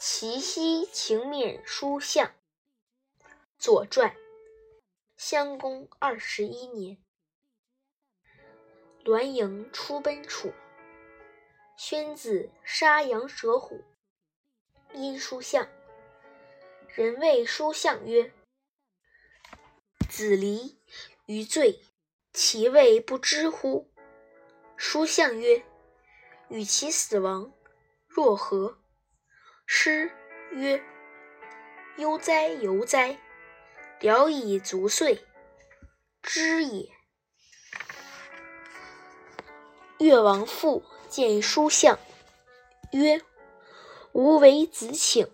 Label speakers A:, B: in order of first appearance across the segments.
A: 齐奚请免书相。左传。襄公二十一年，栾盈出奔楚。宣子杀羊舍虎，因书相。人谓书相曰：“子离于罪，其谓不知乎？”书相曰：“与其死亡，若何？”诗曰：“悠哉悠哉！”聊以足岁，知也。越王父见书相，曰：“吾为子请。”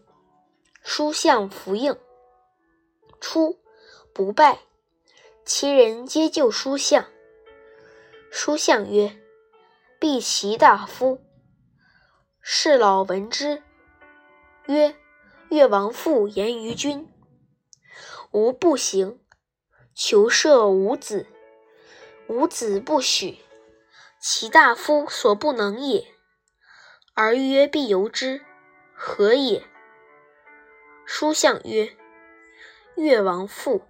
A: 书相弗应。出不拜，其人皆救书相。书相曰：“必齐大夫。”士老闻之，曰：“越王父言于君。”吾不行，求赦吾子。吾子不许，其大夫所不能也。而曰必由之，何也？书相曰：越王父，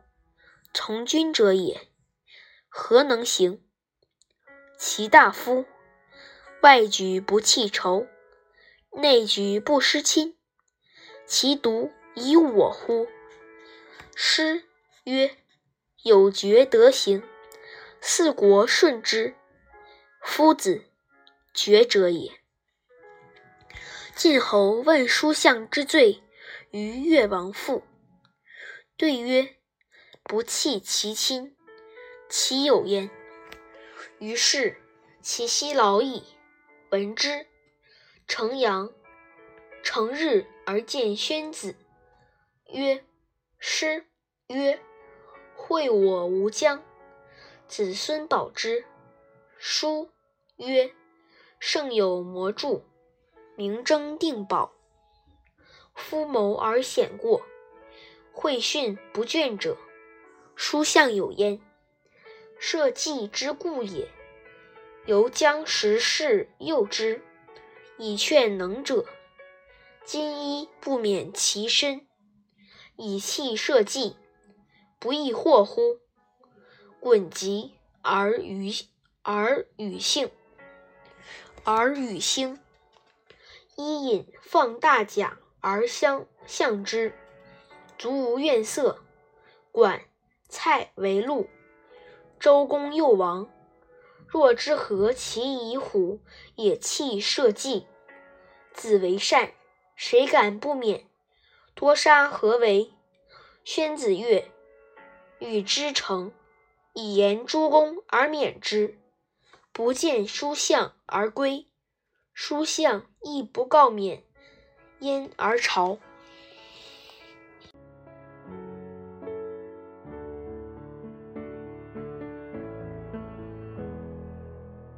A: 从军者也，何能行？其大夫，外举不弃仇，内举不失亲，其独以我乎？诗曰：“有觉得行，四国顺之。夫子，决者也。”晋侯问书向之罪于越王父，对曰：“不弃其亲，其有焉？”于是其奚劳矣。闻之，成阳，成日而见宣子，曰。诗曰：“惠我无疆，子孙保之。”书曰：“圣有魔著，明争定保。夫谋而显过，会训不倦者，书相有焉。社稷之故也。犹将时事诱之，以劝能者。今依不免其身。”以弃社稷，不亦惑乎？滚疾而与而与性，而与兴。伊尹放大甲而相向之，卒无怨色。管蔡为陆，周公幼王。若之何其以虎也弃社稷？子为善，谁敢不免？多杀何为？宣子曰：“与之成，以言诸公而免之。不见书相而归，书相亦不告免，焉而朝？”